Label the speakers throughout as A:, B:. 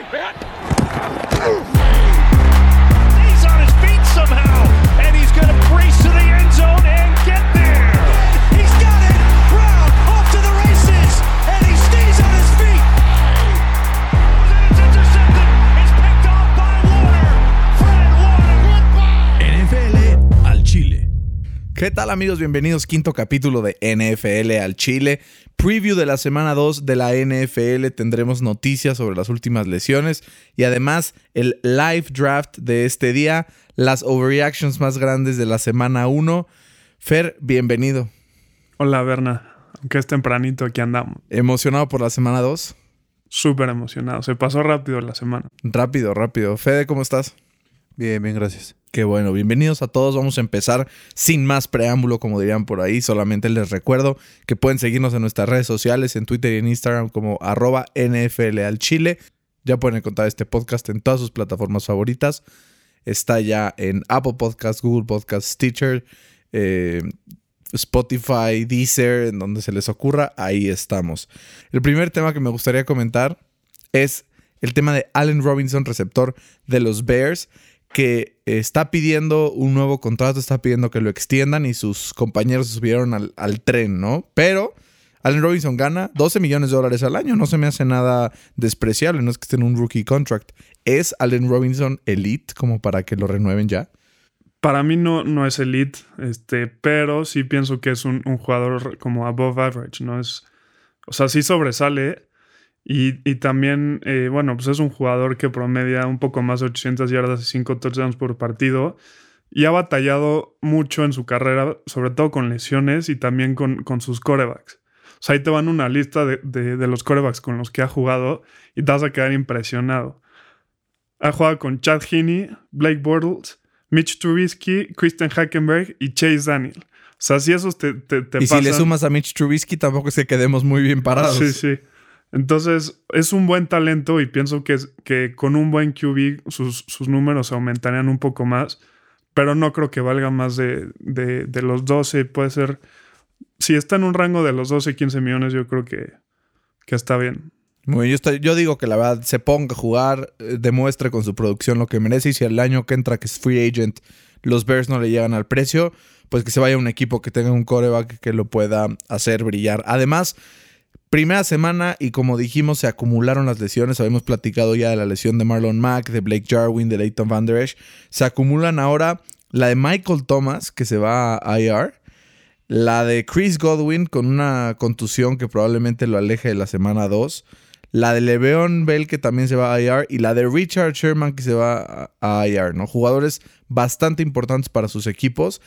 A: He's on his feet somehow, and he's going to brace to the end zone and get there. He's got it. Brown off to the races, and he stays on his feet. It's intercepted. It's picked off by Warner. Fred Warner.
B: NFL al Chile.
C: ¿Qué tal amigos? Bienvenidos quinto capítulo de NFL al Chile. Preview de la semana 2 de la NFL. Tendremos noticias sobre las últimas lesiones y además el live draft de este día. Las overreactions más grandes de la semana 1. Fer, bienvenido.
D: Hola, Berna. Aunque es tempranito, aquí andamos.
C: ¿Emocionado por la semana 2?
D: Súper emocionado. Se pasó rápido la semana.
C: Rápido, rápido. Fede, ¿cómo estás?
E: Bien, bien, gracias.
C: Qué bueno, bienvenidos a todos. Vamos a empezar sin más preámbulo, como dirían por ahí. Solamente les recuerdo que pueden seguirnos en nuestras redes sociales, en Twitter y en Instagram como arroba NFL al Chile. Ya pueden encontrar este podcast en todas sus plataformas favoritas. Está ya en Apple Podcasts, Google Podcasts, Stitcher, eh, Spotify, Deezer, en donde se les ocurra. Ahí estamos. El primer tema que me gustaría comentar es el tema de Allen Robinson, receptor de los Bears que está pidiendo un nuevo contrato, está pidiendo que lo extiendan y sus compañeros se subieron al, al, tren, ¿no? Pero Allen Robinson gana 12 millones de dólares al año, no se me hace nada despreciable, no es que esté en un rookie contract. ¿Es Allen Robinson elite como para que lo renueven ya?
D: Para mí no, no es elite, este, pero sí pienso que es un, un jugador como above average, ¿no? Es, o sea, sí sobresale, y, y, también, eh, bueno, pues es un jugador que promedia un poco más de 800 yardas y 5 touchdowns por partido. Y ha batallado mucho en su carrera, sobre todo con lesiones y también con, con sus corebacks. O sea, ahí te van una lista de, de, de, los corebacks con los que ha jugado y te vas a quedar impresionado. Ha jugado con Chad Heaney, Blake Bortles, Mitch Trubisky, Christian Hackenberg y Chase Daniel. O sea, si esos te, te, te
C: y
D: pasan...
C: si le sumas a Mitch Trubisky, tampoco es que quedemos muy bien parados.
D: Sí, sí. Entonces, es un buen talento y pienso que, con un buen QB sus, sus, números aumentarían un poco más, pero no creo que valga más de, de, los 12. Puede ser, si está en un rango de los 12, 15 millones, yo creo que, que está bien.
C: Muy yo, yo, digo que la verdad se ponga a jugar, eh, demuestre con su producción lo que merece y si el año que entra, que es free agent, los Bears no le llegan al precio, pues que se vaya a un equipo que tenga un coreback que lo pueda hacer brillar. Además, Primera semana y como dijimos se acumularon las lesiones, habíamos platicado ya de la lesión de Marlon Mack, de Blake Jarwin, de Leighton Van Der Esch, se acumulan ahora la de Michael Thomas que se va a IR, la de Chris Godwin con una contusión que probablemente lo aleje de la semana 2, la de Le'Veon Bell que también se va a IR y la de Richard Sherman que se va a IR, ¿no? Jugadores bastante importantes para sus equipos.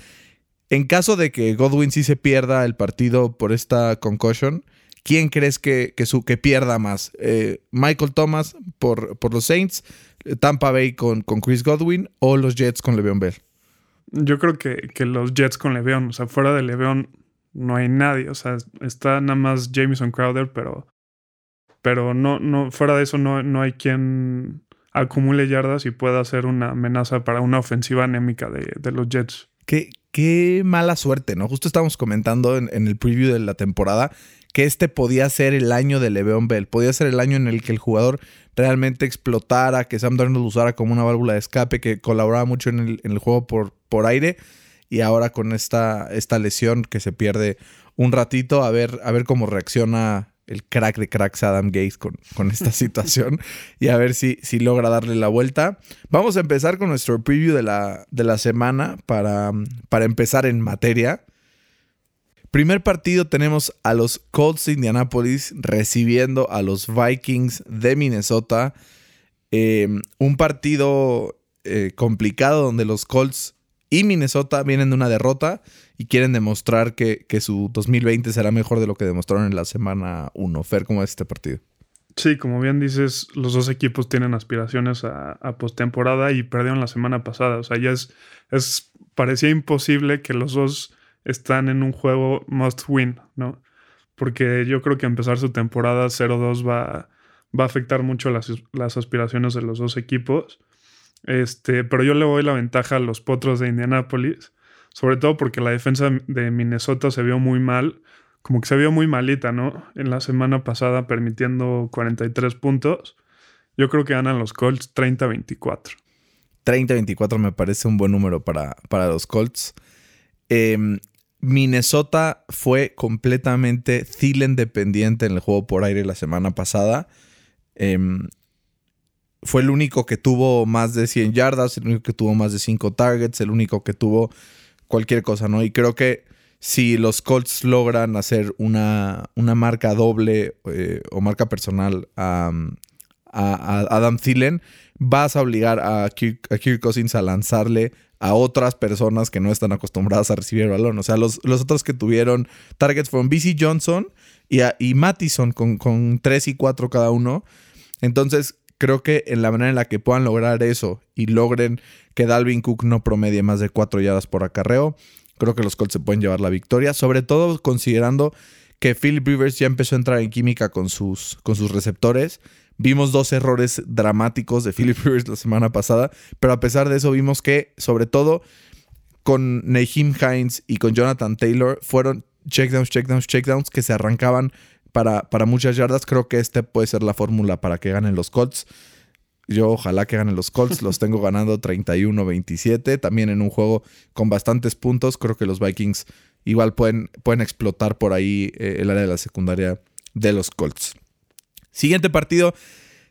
C: En caso de que Godwin sí se pierda el partido por esta concussion, ¿Quién crees que, que, su, que pierda más? Eh, ¿Michael Thomas por, por, los Saints, Tampa Bay con, con, Chris Godwin o los Jets con Le'Veon Bell?
D: Yo creo que, que los Jets con Le'Veon, o sea, fuera de Le'Veon no hay nadie, o sea, está nada más Jameson Crowder, pero, pero no, no, fuera de eso no, no hay quien acumule yardas y pueda ser una amenaza para una ofensiva anémica de, de los Jets.
C: Qué, qué mala suerte, ¿no? Justo estábamos comentando en, en el preview de la temporada que este podía ser el año de Le'Veon Bell, podía ser el año en el que el jugador realmente explotara, que Sam Darnold usara como una válvula de escape, que colaboraba mucho en el, en el juego por, por, aire, y ahora con esta, esta lesión que se pierde un ratito, a ver, a ver cómo reacciona el crack de cracks Adam Gates con, con esta situación y a ver si, si logra darle la vuelta. Vamos a empezar con nuestro preview de la, de la semana para, para empezar en materia. Primer partido tenemos a los Colts de Indianapolis recibiendo a los Vikings de Minnesota. Eh, un partido eh, complicado donde los Colts y Minnesota vienen de una derrota y quieren demostrar que, que, su 2020 será mejor de lo que demostraron en la semana 1. Fer, ¿cómo es este partido?
D: Sí, como bien dices, los dos equipos tienen aspiraciones a, a postemporada y perdieron la semana pasada. O sea, ya es parecía imposible que los dos están en un juego must win, ¿no? Porque yo creo que empezar su temporada 0-2 va, va a afectar mucho las, las, aspiraciones de los dos equipos. Este, pero yo le doy la ventaja a los potros de Indianápolis, sobre todo porque la defensa de Minnesota se vio muy mal, como que se vio muy malita, ¿no? En la semana pasada permitiendo 43 puntos. Yo creo que ganan los Colts 30-24.
C: 30-24 me parece un buen número para, para los Colts. Em, Minnesota fue completamente Thielen dependiente en el juego por aire la semana pasada. Em, fue el único que tuvo más de 100 yardas, el único que tuvo más de 5 targets, el único que tuvo cualquier cosa, ¿no? Y creo que si los Colts logran hacer una, una marca doble eh, o marca personal a, Adam Thielen, vas a obligar a Kirk, Cousins a lanzarle a otras personas que no están acostumbradas a recibir el balón. O sea, los, los otros que tuvieron targets fueron BC Johnson y, y Mattison con, con 3 y 4 cada uno. Entonces, creo que en la manera en la que puedan lograr eso y logren que Dalvin Cook no promedie más de 4 yardas por acarreo, creo que los Colts se pueden llevar la victoria, sobre todo considerando que Philip Rivers ya empezó a entrar en química con sus, con sus receptores. Vimos dos errores dramáticos de Philip Rivers la semana pasada, pero a pesar de eso vimos que, sobre todo con Naheem Hines y con Jonathan Taylor, fueron checkdowns, checkdowns, checkdowns que se arrancaban para, para muchas yardas. Creo que este puede ser la fórmula para que ganen los Colts. Yo ojalá que ganen los Colts. Los tengo ganando 31-27. También en un juego con bastantes puntos. Creo que los Vikings igual pueden, pueden explotar por ahí eh, el área de la secundaria de los Colts. Siguiente partido.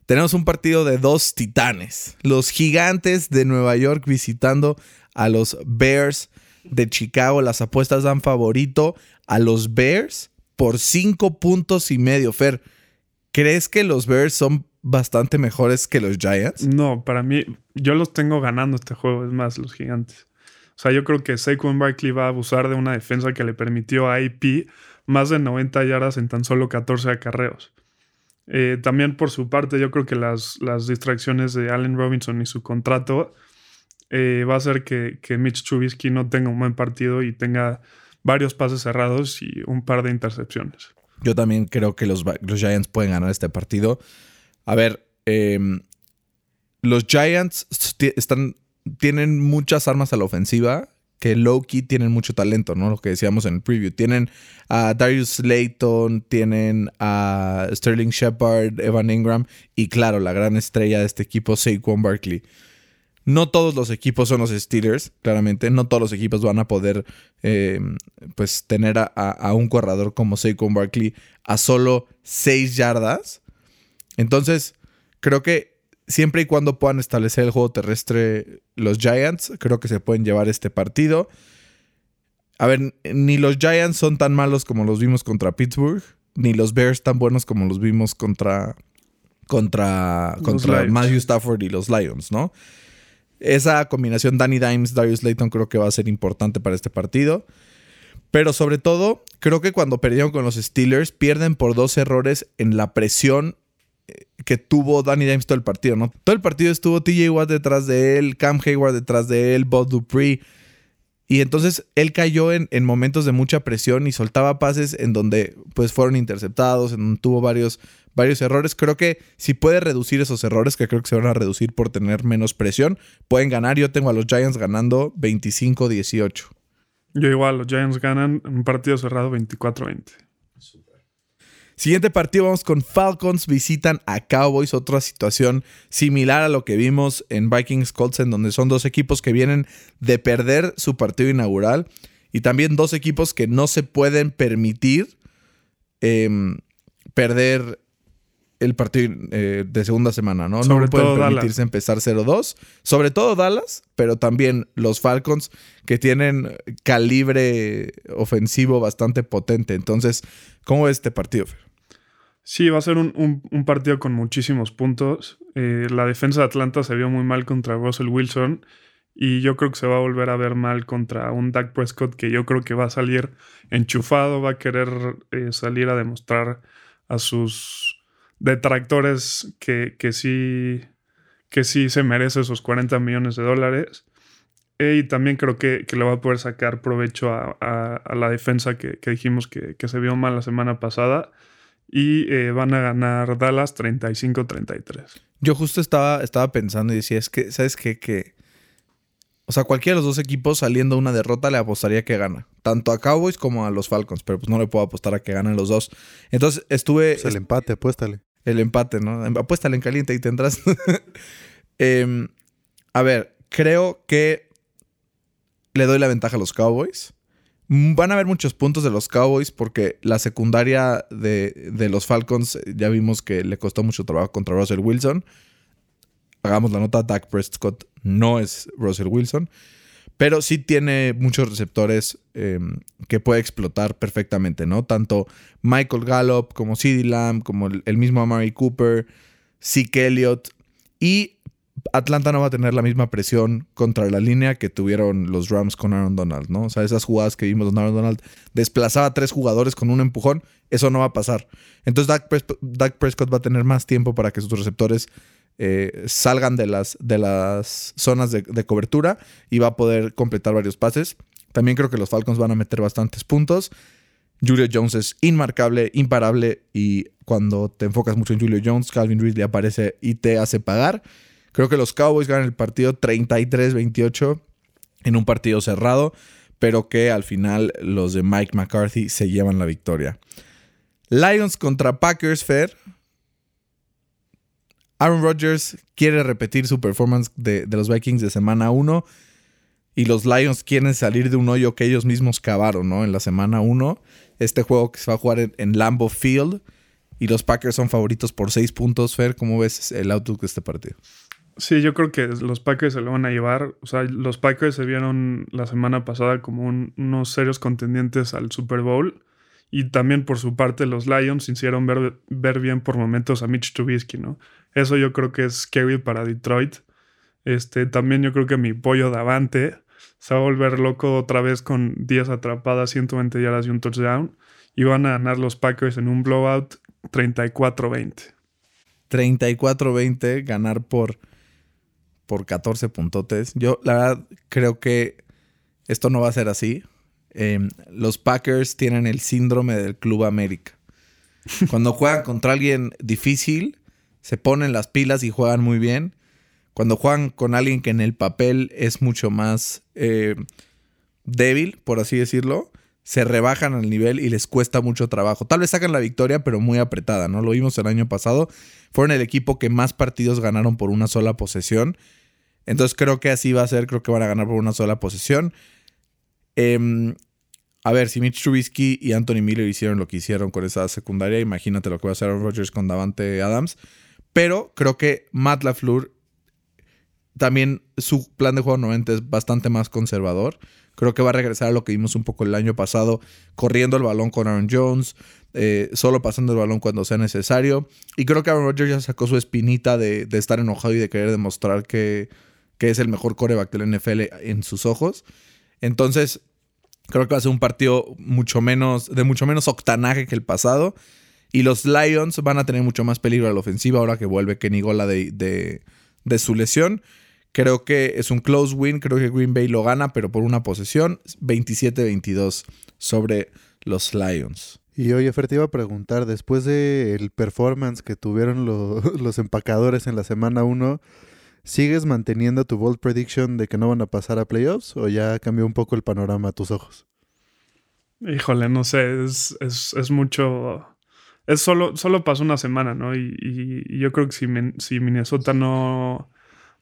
C: Tenemos un partido de dos titanes. Los gigantes de Nueva York visitando a los Bears de Chicago. Las apuestas dan favorito a los Bears por cinco puntos y medio. Fer, ¿crees que los Bears son bastante mejores que los Giants?
D: No, para mí, yo los tengo ganando este juego, es más, los gigantes. O sea, yo creo que Saquon Barkley va a abusar de una defensa que le permitió a IP más de 90 yardas en tan solo 14 acarreos. Eh, también por su parte, yo creo que las, las distracciones de Allen Robinson y su contrato eh, va a hacer que, que Mitch Trubisky no tenga un buen partido y tenga varios pases cerrados y un par de intercepciones.
C: Yo también creo que los, los Giants pueden ganar este partido. A ver, em, los Giants están, tienen muchas armas a la ofensiva que low-key tienen mucho talento, ¿no? Lo que decíamos en el preview. Tienen a Darius Slayton, tienen a Sterling Shepard, Evan Ingram y claro, la gran estrella de este equipo, Saquon Barkley. No todos los equipos son los Steelers, claramente. No todos los equipos van a poder eh, pues tener a, un corredor como Saquon Barkley a solo 6 yardas. Entonces, creo que siempre y cuando puedan establecer el juego terrestre los Giants, creo que se pueden llevar este partido. A ver, ni los Giants son tan malos como los vimos contra Pittsburgh, ni los Bears tan buenos como los vimos contra, contra, contra Matthew Stafford y los Lions, ¿no? Esa combinación Danny Dimes, Darius Layton creo que va a ser importante para este partido. Pero sobre todo, creo que cuando perdieron con los Steelers, pierden por dos errores en la presión que tuvo Danny Dimes todo el partido, ¿no? Todo el partido estuvo TJ Watt detrás de él, Cam Hayward detrás de él, Bob Dupree. Y entonces él cayó en, en, momentos de mucha presión y soltaba pases en donde pues fueron interceptados, en donde tuvo varios, varios errores. Creo que si puede reducir esos errores, que creo que se van a reducir por tener menos presión, pueden ganar. Yo tengo a los Giants ganando 25-18.
D: Yo igual, los Giants ganan un partido cerrado 24-20.
C: Siguiente partido vamos con Falcons, visitan a Cowboys, otra situación similar a lo que vimos en Vikings Colts, en donde son dos equipos que vienen de perder su partido inaugural y también dos equipos que no se pueden permitir em, perder el partido eh, de segunda semana, ¿no? no pueden permitirse empezar 0-2. Sobre todo Dallas, pero también los Falcons, que tienen calibre ofensivo bastante potente. Entonces, ¿cómo es este partido, Fer?
D: Sí, va a ser un, partido con muchísimos puntos. Eh, la defensa de Atlanta se vio muy mal contra Russell Wilson. Y yo creo que se va a volver a ver mal contra un Dak Prescott que yo creo que va a salir enchufado, va a querer eh, salir a demostrar a sus detractores que, que, sí, que sí se merece esos 40 millones de dólares. E, y también creo que, que, le va a poder sacar provecho a, la defensa que, dijimos que, se vio mal la semana pasada. Y eh, van a ganar Dallas 35-33.
C: Yo justo estaba, estaba pensando y decía, es que, ¿sabes qué? Que, o sea, cualquiera de los dos equipos saliendo una derrota le apostaría que gana. Tanto a Cowboys como a los Falcons. Pero pues no le puedo apostar a que ganen los dos. Entonces estuve...
B: Pues el empate, apuéstale.
C: El empate, ¿no? Apuéstale en caliente y tendrás. Em, a ver, creo que le doy la ventaja a los Cowboys. Van a haber muchos puntos de los Cowboys porque la secundaria de, de, los Falcons ya vimos que le costó mucho trabajo contra Russell Wilson. Hagamos la nota, Dak Prescott no es Russell Wilson, pero sí tiene muchos receptores eh, que puede explotar perfectamente, ¿no? Tanto Michael Gallup como CeeDee Lamb, como el mismo Amari Cooper, Zeke Elliott y Atlanta no va a tener la misma presión contra la línea que tuvieron los Rams con Aaron Donald, ¿no? O sea, esas jugadas que vimos con Aaron Donald desplazaba a tres jugadores con un empujón, eso no va a pasar. Entonces Dak, Prescott va a tener más tiempo para que sus receptores eh, salgan de las, de las zonas de, de, cobertura y va a poder completar varios pases. También creo que los Falcons van a meter bastantes puntos. Julio Jones es inmarcable, imparable y cuando te enfocas mucho en Julio Jones, Calvin Ridley aparece y te hace pagar. Creo que los Cowboys ganan el partido 33-28 en un partido cerrado, pero que al final los de Mike McCarthy se llevan la victoria. Lions contra Packers, Fair. Aaron Rodgers quiere repetir su performance de, los Vikings de semana 1 y los Lions quieren salir de un hoyo que ellos mismos cavaron, ¿no? En la semana 1. Este juego que se va a jugar en, en Lambeau Field y los Packers son favoritos por 6 puntos. Fer, ¿cómo ves el outlook de este partido?
D: Sí, yo creo que los Packers se lo van a llevar. O sea, los Packers se vieron la semana pasada como un, unos serios contendientes al Super Bowl. Y también por su parte los Lions hicieron ver, ver, bien por momentos a Mitch Trubisky, ¿no? Eso yo creo que es scary para Detroit. Este, también yo creo que mi pollo Davante se va a volver loco otra vez con 10 atrapadas, 120 yardas y un touchdown. Y van a ganar los Packers en un blowout 34-20.
C: 34-20, ganar por por 14 puntotes. Yo, la verdad, creo que esto no va a ser así. Eh, los Packers tienen el síndrome del Club América. Cuando juegan contra alguien difícil, se ponen las pilas y juegan muy bien. Cuando juegan con alguien que en el papel es mucho más eh, débil, por así decirlo, se rebajan al nivel y les cuesta mucho trabajo. Tal vez sacan la victoria, pero muy apretada, ¿no? Lo vimos el año pasado. Fueron el equipo que más partidos ganaron por una sola posesión entonces creo que así va a ser, creo que van a ganar por una sola posición. Eh, a ver, si Mitch Trubisky y Anthony Miller hicieron lo que hicieron con esa secundaria, imagínate lo que va a hacer Aaron Rodgers con Davante Adams. Pero creo que Matt LaFleur también su plan de juego 90 es bastante más conservador. Creo que va a regresar a lo que vimos un poco el año pasado, corriendo el balón con Aaron Jones, eh, solo pasando el balón cuando sea necesario. Y creo que Aaron Rodgers ya sacó su espinita de estar enojado y de querer demostrar que, que es el mejor coreback del NFL en sus ojos. Entonces, creo que va a ser un partido mucho menos, de mucho menos octanaje que el pasado. Y los Lions van a tener mucho más peligro a la ofensiva ahora que vuelve Kenny Gola de, de, de su lesión. Creo que es un close win. Creo que Green Bay lo gana, pero por una posesión. 27-22 sobre los Lions.
B: Y oye, Fer, te iba a preguntar, después del performance que tuvieron lo, los empacadores en la semana 1, ¿Sigues manteniendo tu bold prediction de que no van a pasar a playoffs o ya cambió un poco el panorama a tus ojos?
D: Híjole, no sé, es, es, es mucho... Es solo, solo pasó una semana, ¿no? Y, y, y yo creo que si, si Minnesota no,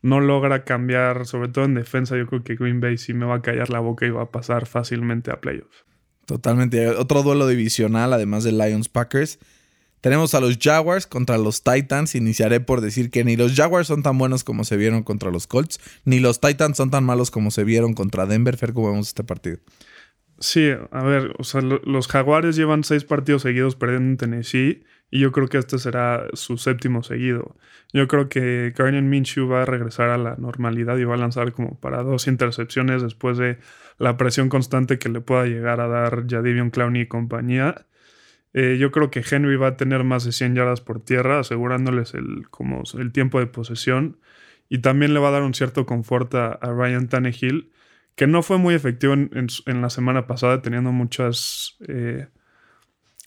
D: no logra cambiar, sobre todo en defensa, yo creo que Green Bay sí me va a callar la boca y va a pasar fácilmente a playoffs.
C: Totalmente. Otro duelo divisional, además de Lions Packers. Tenemos a los Jaguars contra los Titans. Iniciaré por decir que ni los Jaguars son tan buenos como se vieron contra los Colts, ni los Titans son tan malos como se vieron contra Denver. Fer, ¿cómo vemos este partido?
D: Sí, a ver, o sea, lo, los Jaguares llevan seis partidos seguidos perdiendo en Tennessee y yo creo que este será su séptimo seguido. Yo creo que Gardner Minshew va a regresar a la normalidad y va a lanzar como para dos intercepciones después de la presión constante que le pueda llegar a dar Jadivion Clowney y compañía. Eh, yo creo que Henry va a tener más de 100 yardas por tierra, asegurándoles el, como el tiempo de posesión. Y también le va a dar un cierto confort a, Ryan Tannehill, que no fue muy efectivo en, la semana pasada, teniendo muchos eh,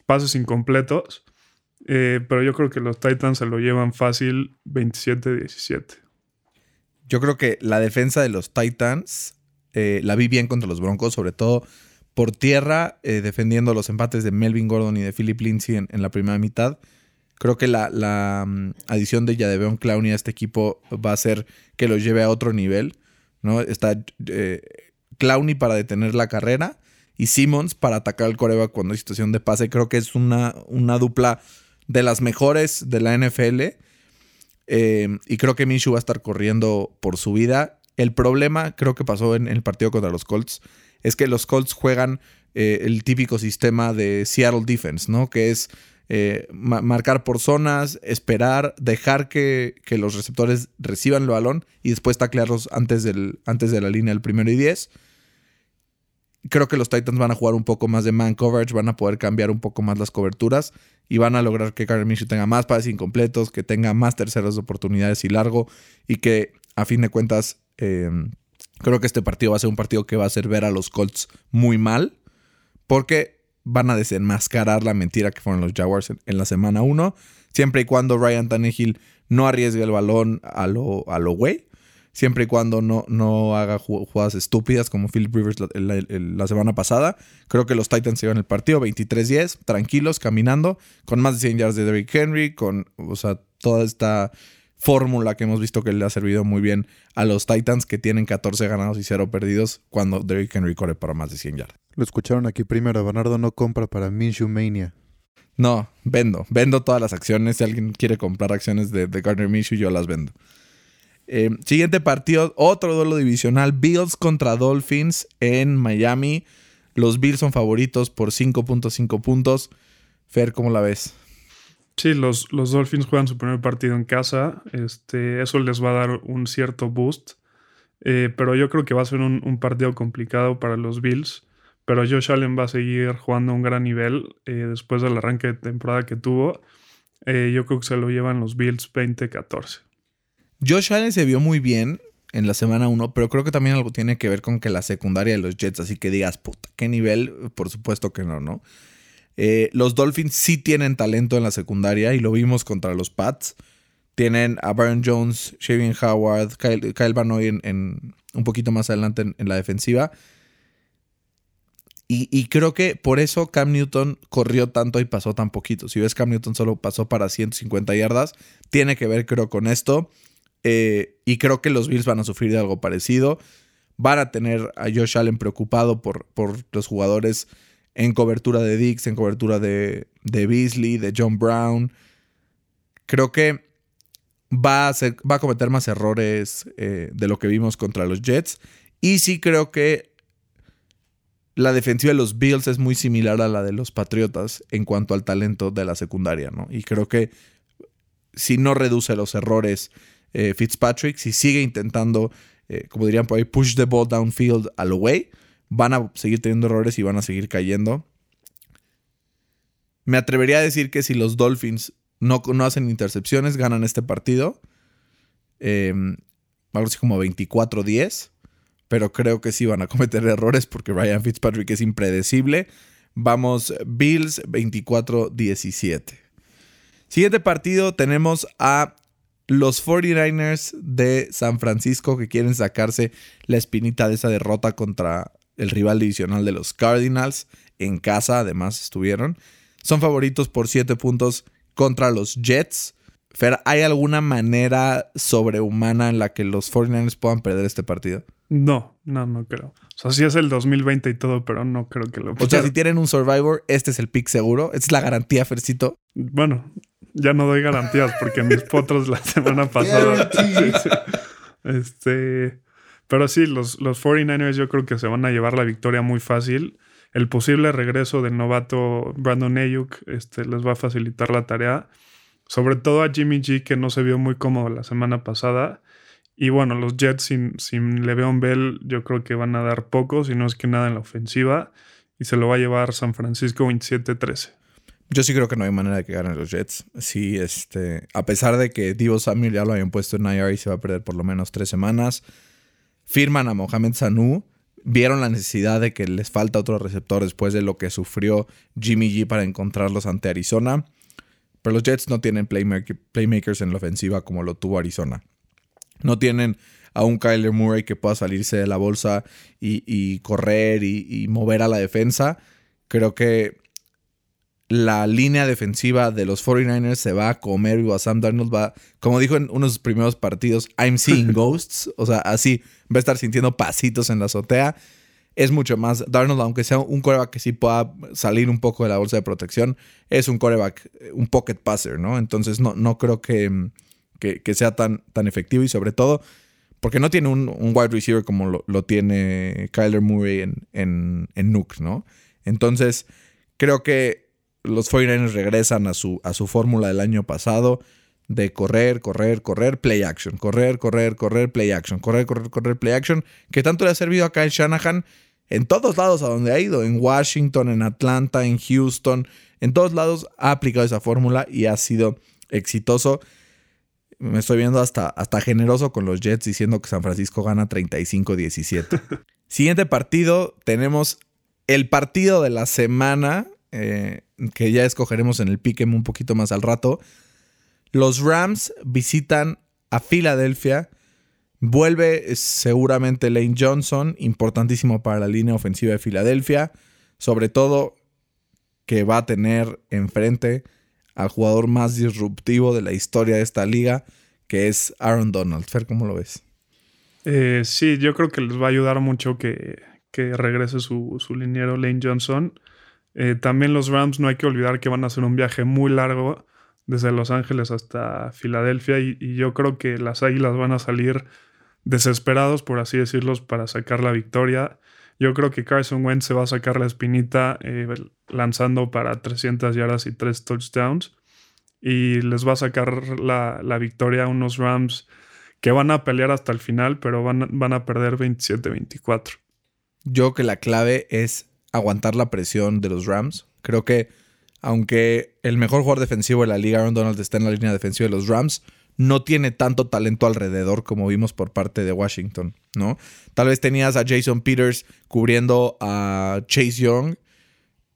D: pases incompletos. Eh, pero yo creo que los Titans se lo llevan fácil 27-17.
C: Yo creo que la defensa de los Titans eh, la vi bien contra los Broncos, sobre todo por tierra, eh, defendiendo los empates de Melvin Gordon y de Philip Lindsay en, la primera mitad. Creo que la, la mm, adición de Yadeveon Clowney a este equipo va a hacer que lo lleve a otro nivel. ¿no? Está eh, Clowney para detener la carrera y Simmons para atacar el coreback cuando hay situación de pase. Creo que es una, una dupla de las mejores de la NFL. Eh, y creo que Minshew va a estar corriendo por su vida. El problema, creo que pasó en el partido contra los Colts, es que los Colts juegan eh, el típico sistema de Seattle Defense, ¿no? Que es eh, marcar por zonas, esperar, dejar que, los receptores reciban el balón y después taclearlos antes, del, antes de la línea del primero y diez. Creo que los Titans van a jugar un poco más de man coverage, van a poder cambiar un poco más las coberturas y van a lograr que Kyler Minshew tenga más pases incompletos, que tenga más terceras oportunidades y largo y que a fin de cuentas em, creo que este partido va a ser un partido que va a hacer ver a los Colts muy mal porque van a desenmascarar la mentira que fueron los Jaguars en, la semana 1, siempre y cuando Ryan Tannehill no arriesgue el balón a lo, a lo güey, siempre y cuando no, no haga jugadas estúpidas como Philip Rivers la, semana pasada. Creo que los Titans se llevan el partido 23-10, tranquilos, caminando, con más de 100 yards de Derrick Henry, con o sea, toda esta fórmula que hemos visto que le ha servido muy bien a los Titans que tienen 14 ganados y 0 perdidos cuando Derrick Henry corre para más de 100 yardas.
B: Lo escucharon aquí primero, Bernardo no compra para Minshew Mania.
C: No, vendo, vendo todas las acciones. Si alguien quiere comprar acciones de, de Gardner Minshew, yo las vendo. Eh, siguiente partido, otro duelo divisional, Bills contra Dolphins en Miami. Los Bills son favoritos por 5.5 puntos. Fer, ¿cómo la ves?
D: Sí, los, los Dolphins juegan su primer partido en casa. Este, eso les va a dar un cierto boost. Eh, pero yo creo que va a ser un, partido complicado para los Bills. Pero Josh Allen va a seguir jugando a un gran nivel eh, después del arranque de temporada que tuvo. Eh, yo creo que se lo llevan los Bills 20-14.
C: Josh Allen se vio muy bien en la semana 1, pero creo que también algo tiene que ver con que la secundaria de los Jets, así que digas, puta, ¿qué nivel? Por supuesto que no, ¿no? Eh, los Dolphins sí tienen talento en la secundaria y lo vimos contra los Pats. Tienen a Byron Jones, Shavian Howard, Kyle, Kyle Banoy en, un poquito más adelante en, la defensiva. Y, creo que por eso Cam Newton corrió tanto y pasó tan poquito. Si ves, Cam Newton solo pasó para 150 yardas. Tiene que ver, creo, con esto. Eh, y creo que los Bills van a sufrir de algo parecido. Van a tener a Josh Allen preocupado por, por los jugadores en cobertura de Dix, en cobertura de, de Beasley, de John Brown. Creo que va a, cometer más errores eh, de lo que vimos contra los Jets. Y sí creo que la defensiva de los Bills es muy similar a la de los Patriotas en cuanto al talento de la secundaria, ¿no? Y creo que si no reduce los errores eh, Fitzpatrick, si sigue intentando, eh, como dirían por ahí, push the ball downfield al way, van a seguir teniendo errores y van a seguir cayendo. Me atrevería a decir que si los Dolphins no, no hacen intercepciones, ganan este partido. Em, algo así como 24-10. Pero creo que sí van a cometer errores porque Ryan Fitzpatrick es impredecible. Vamos, Bills 24-17. Siguiente partido tenemos a los 49ers de San Francisco que quieren sacarse la espinita de esa derrota contra el rival divisional de los Cardinals. En casa, además, estuvieron. Son favoritos por 7 puntos contra los Jets. Fer, ¿hay alguna manera sobrehumana en la que los 49ers puedan perder este partido?
D: No, no, no creo. O sea, sí es el 2020 y todo, pero no creo que lo
C: O sea, si tienen un Survivor, este es el pick seguro. Esta es la garantía, Fercito.
D: Bueno, ya no doy garantías porque mis potros la semana pasada. este. Pero sí, los, los 49ers yo creo que se van a llevar la victoria muy fácil. El posible regreso del novato Brandon Ayuk este, les va a facilitar la tarea. Sobre todo a Jimmy G, que no se vio muy cómodo la semana pasada. Y bueno, los Jets sin, sin Le'Veon Bell yo creo que van a dar poco, si no es que nada en la ofensiva. Y se lo va a llevar San Francisco 27-13.
C: Yo sí creo que no hay manera de que ganen los Jets. Sí, este, a pesar de que Divo Samuel ya lo habían puesto en IR y se va a perder por lo menos tres semanas firman a Mohamed Sanu, vieron la necesidad de que les falta otro receptor después de lo que sufrió Jimmy G para encontrarlos ante Arizona. Pero los Jets no tienen playmakers en la ofensiva como lo tuvo Arizona. No tienen a un Kyler Murray que pueda salirse de la bolsa y, correr y, mover a la defensa. Creo que la línea defensiva de los 49ers se va a comer vivo a Sam Darnold. Va, como dijo en uno de sus primeros partidos, I'm seeing ghosts. O sea, así va a estar sintiendo pasitos en la azotea. Es mucho más. Darnold, aunque sea un coreback que sí pueda salir un poco de la bolsa de protección, es un coreback, un pocket passer, ¿no? Entonces no, no creo que, que, sea tan, tan efectivo y sobre todo porque no tiene un, wide receiver como lo, tiene Kyler Murray en, en, en Nuke, ¿no? Entonces, creo que los 49ers regresan a su, a su fórmula del año pasado de correr, correr, correr, play action, correr, correr, correr, play action, correr, correr, correr, play action, que tanto le ha servido a Kyle Shanahan en todos lados a donde ha ido, en Washington, en Atlanta, en Houston, en todos lados ha aplicado esa fórmula y ha sido exitoso. Me estoy viendo hasta, hasta generoso con los Jets diciendo que San Francisco gana 35-17. Siguiente partido, tenemos el partido de la semana, eh, que ya escogeremos en el Pick'em un poquito más al rato. Los Rams visitan a Filadelfia. Vuelve seguramente Lane Johnson, importantísimo para la línea ofensiva de Filadelfia. Sobre todo que va a tener enfrente al jugador más disruptivo de la historia de esta liga, que es Aaron Donald. Fer, ¿cómo lo ves?
D: Eh, sí, yo creo que les va a ayudar mucho que, regrese su, su, liniero Lane Johnson. Eh, también los Rams no hay que olvidar que van a hacer un viaje muy largo desde Los Ángeles hasta Filadelfia y, yo creo que las Águilas van a salir desesperados, por así decirlo, para sacar la victoria. Yo creo que Carson Wentz se va a sacar la espinita eh, lanzando para 300 yardas y 3 touchdowns. Y les va a sacar la, victoria a unos Rams que van a pelear hasta el final, pero van, van a perder 27-24.
C: Yo creo que la clave es aguantar la presión de los Rams. Creo que aunque el mejor jugador defensivo de la liga, Aaron Donald, está en la línea defensiva de los Rams, no tiene tanto talento alrededor como vimos por parte de Washington, ¿no? Tal vez tenías a Jason Peters cubriendo a Chase Young,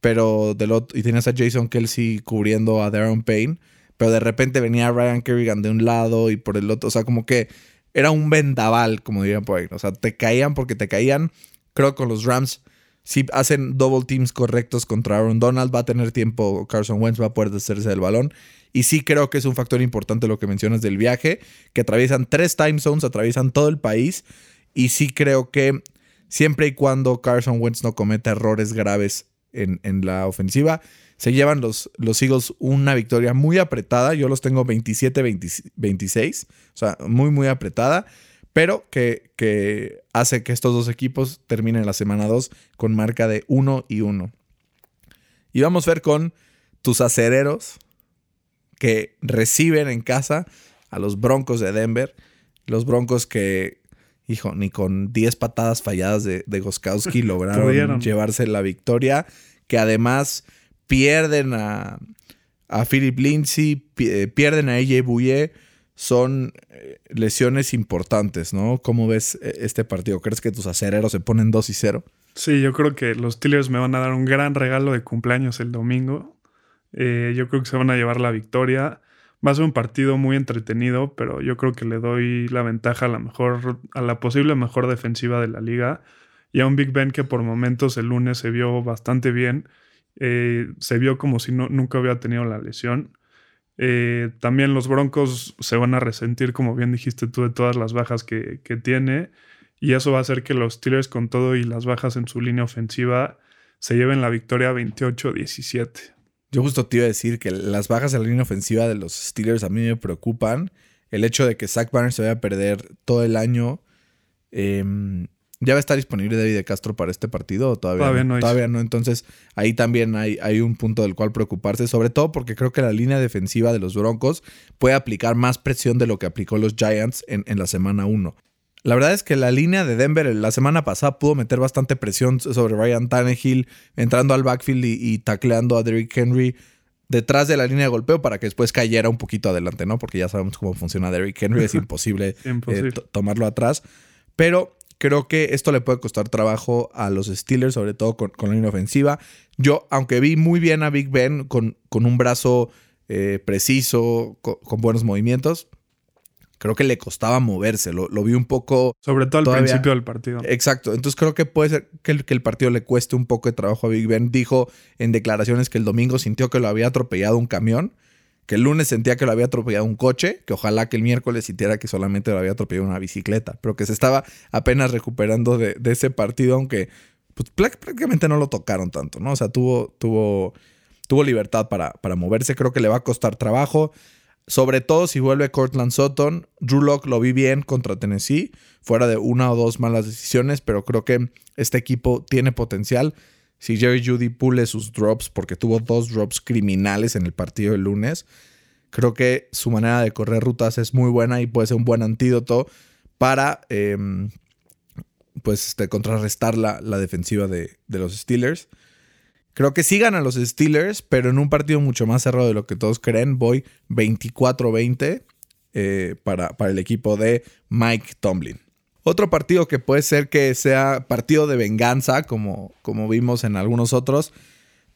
C: pero del otro, y tenías a Jason Kelsey cubriendo a Darren Payne, pero de repente venía Ryan Kerrigan de un lado y por el otro, o sea, como que era un vendaval, como dirían por ahí, o sea, te caían porque te caían. Creo que con los Rams si hacen double teams correctos contra Aaron Donald, va a tener tiempo Carson Wentz, va a poder deshacerse del balón. Y sí creo que es un factor importante lo que mencionas del viaje, que atraviesan tres time zones, atraviesan todo el país. Y sí creo que siempre y cuando Carson Wentz no cometa errores graves en, en la ofensiva, se llevan los, los Eagles una victoria muy apretada. Yo los tengo 27-26, o sea, muy, muy apretada pero que, hace que estos dos equipos terminen la semana 2 con marca de 1 y 1. Y vamos a ver con tus acereros que reciben en casa a los Broncos de Denver. Los Broncos que, hijo, ni con 10 patadas falladas de, de Goskowski lograron llevarse la victoria. Que además pierden a, a Philip Lindsay, eh, pierden a AJ Bouye son eh, lesiones importantes, ¿no? ¿Cómo ves eh, este partido? ¿Crees que tus acereros se ponen 2 y 0?
D: Sí, yo creo que los Steelers me van a dar un gran regalo de cumpleaños el domingo. Eh, yo creo que se van a llevar la victoria. Va a ser un partido muy entretenido, pero yo creo que le doy la ventaja a la mejor, a la posible mejor defensiva de la liga. Y a un Big Ben que por momentos el lunes se vio bastante bien. se vio como si no, nunca hubiera tenido la lesión. Eh, también los Broncos se van a resentir, como bien dijiste tú, de todas las bajas que, tiene. Y eso va a hacer que los Steelers, con todo y las bajas en su línea ofensiva, se lleven la victoria 28-17.
C: Yo justo te iba a decir que las bajas en la línea ofensiva de los Steelers a mí me preocupan. El hecho de que Zach Banner se vaya a perder todo el año. Eh, ¿Ya va a estar disponible David de Castro para este partido o todavía, no? Todavía no. Entonces, ahí también hay, hay, un punto del cual preocuparse, sobre todo porque creo que la línea defensiva de los Broncos puede aplicar más presión de lo que aplicó los Giants en, la semana 1. La verdad es que la línea de Denver la semana pasada pudo meter bastante presión sobre Ryan Tannehill, entrando al backfield y, tacleando a Derrick Henry detrás de la línea de golpeo para que después cayera un poquito adelante, ¿no? Porque ya sabemos cómo funciona Derrick Henry, es imposible, eh, tomarlo atrás. Pero Creo que esto le puede costar trabajo a los Steelers, sobre todo con, la línea ofensiva. Yo, aunque vi muy bien a Big Ben con, con un brazo eh, preciso, con, buenos movimientos, creo que le costaba moverse. Lo, vi un poco.
D: Sobre todo al principio del partido.
C: Exacto. Entonces creo que puede ser que el, que el, partido le cueste un poco de trabajo a Big Ben. Dijo en declaraciones que el domingo sintió que lo había atropellado un camión. Que el lunes sentía que lo había atropellado un coche, que ojalá que el miércoles sintiera que solamente lo había atropellado una bicicleta, pero que se estaba apenas recuperando de, ese partido, aunque pues, prácticamente no lo tocaron tanto, ¿no? O sea, tuvo, tuvo, tuvo libertad para, para moverse, creo que le va a costar trabajo. Sobre todo si vuelve Cortland Sutton. Drew Lock lo vi bien contra Tennessee, fuera de una o dos malas decisiones, pero creo que este equipo tiene potencial. Si Jerry Judy pule sus drops, porque tuvo dos drops criminales en el partido del lunes, creo que su manera de correr rutas es muy buena y puede ser un buen antídoto para em, pues, este, contrarrestar la, la defensiva de, los Steelers. Creo que sí ganan los Steelers, pero en un partido mucho más cerrado de lo que todos creen. Voy 24-20 eh, para, para el equipo de Mike Tomlin. Otro partido que puede ser que sea partido de venganza, como, como vimos en algunos otros.